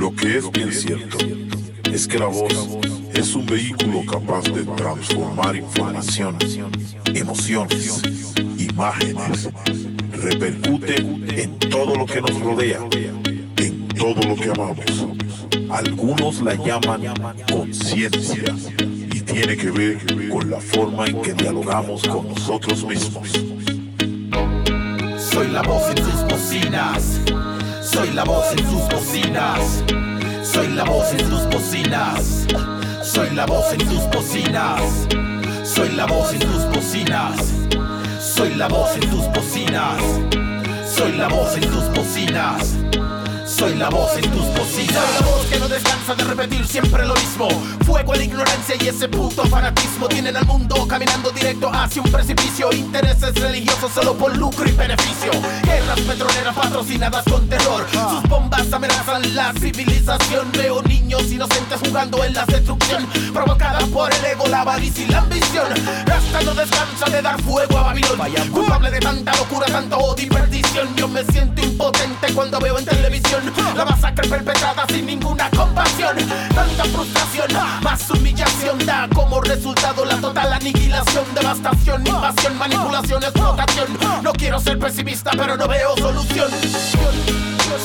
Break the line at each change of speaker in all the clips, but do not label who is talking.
Lo que es bien cierto es que la voz es un vehículo capaz de transformar información, emociones, imágenes, repercute en todo lo que nos rodea, en todo lo que amamos. Algunos la llaman conciencia y tiene que ver con la forma en que dialogamos con nosotros mismos.
Soy la voz en tus bocinas. Soy la voz en tus bocinas. Soy la voz en tus bocinas. Soy la voz en tus bocinas. Soy la voz en tus bocinas. Soy la voz en tus bocinas. Soy la voz en tus bocinas. Soy la voz en tus bocinas. No descansa de repetir siempre lo mismo. Fuego a la ignorancia y ese puto fanatismo. Tienen al mundo caminando directo hacia un precipicio. Intereses religiosos solo por lucro y beneficio. Guerras petroleras patrocinadas con terror. Sus bombas amenazan la civilización. Veo niños inocentes jugando en la destrucción. Provocada por el ego, la avaricia y la ambición. No descansa de dar fuego a Babilón. Culpable de tanta locura, tanto odio y perdición. Yo me siento impotente cuando veo en televisión la masacre perpetrada sin ninguna compasión. Tanta frustración, más humillación da como resultado la total aniquilación, devastación, invasión, manipulación, explotación. No quiero ser pesimista, pero no veo solución.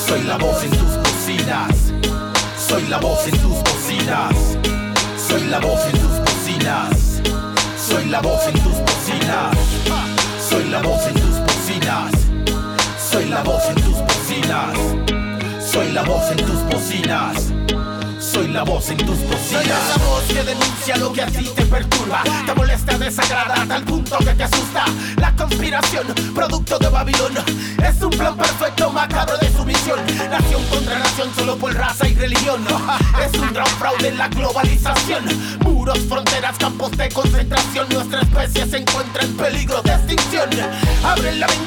Soy la voz en tus bocinas. Soy la voz en tus bocinas. Soy la voz en tus bocinas. Soy la voz en tus bocinas. Soy la voz en tus bocinas. Soy la voz en tus bocinas. Soy la voz en tus bocinas. La voz en tus. Soy esa voz que denuncia lo que a ti te perturba. Te molesta, desagrada tal punto que te asusta. La conspiración, producto de Babilón, es un plan perfecto, macabro de sumisión. Nación contra nación, solo por raza y religión. Es un gran fraude en la globalización. Muros, fronteras, campos de concentración. Nuestra especie se encuentra en peligro de extinción.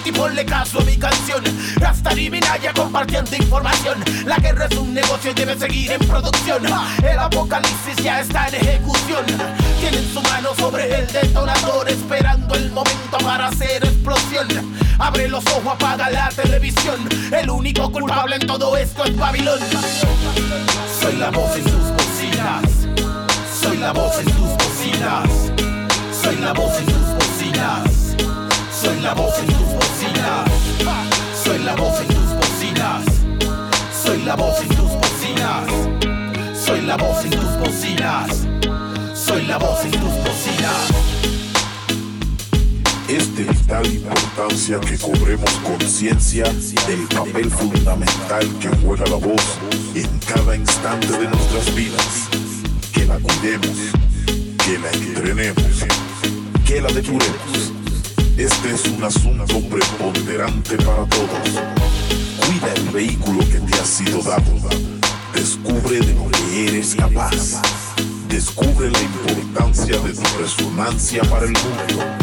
Y ponle caso a mi canción. Rastar y Minaya compartiendo información. La guerra es un negocio y debe seguir en producción. El apocalipsis ya está en ejecución. Tienen su mano sobre el detonador, esperando el momento para hacer explosión. Abre los ojos, apaga la televisión. El único culpable en todo esto es Babilón. Soy la voz en tus bocinas. Soy la voz en tus bocinas. Soy la voz en tus bocinas. Soy la voz en tus Soy la voz en tus bocinas. Soy la voz en tus bocinas. Soy la voz en tus bocinas. Soy la voz en tus bocinas.
Es de vital importancia que cobremos conciencia del papel fundamental que juega la voz en cada instante de nuestras vidas. Que la cuidemos, que la entrenemos, que la depuremos. Este es un asunto preponderante para todos. Cuida el vehículo que te ha sido dado. Descubre de lo que eres capaz. Descubre la importancia de tu resonancia para el mundo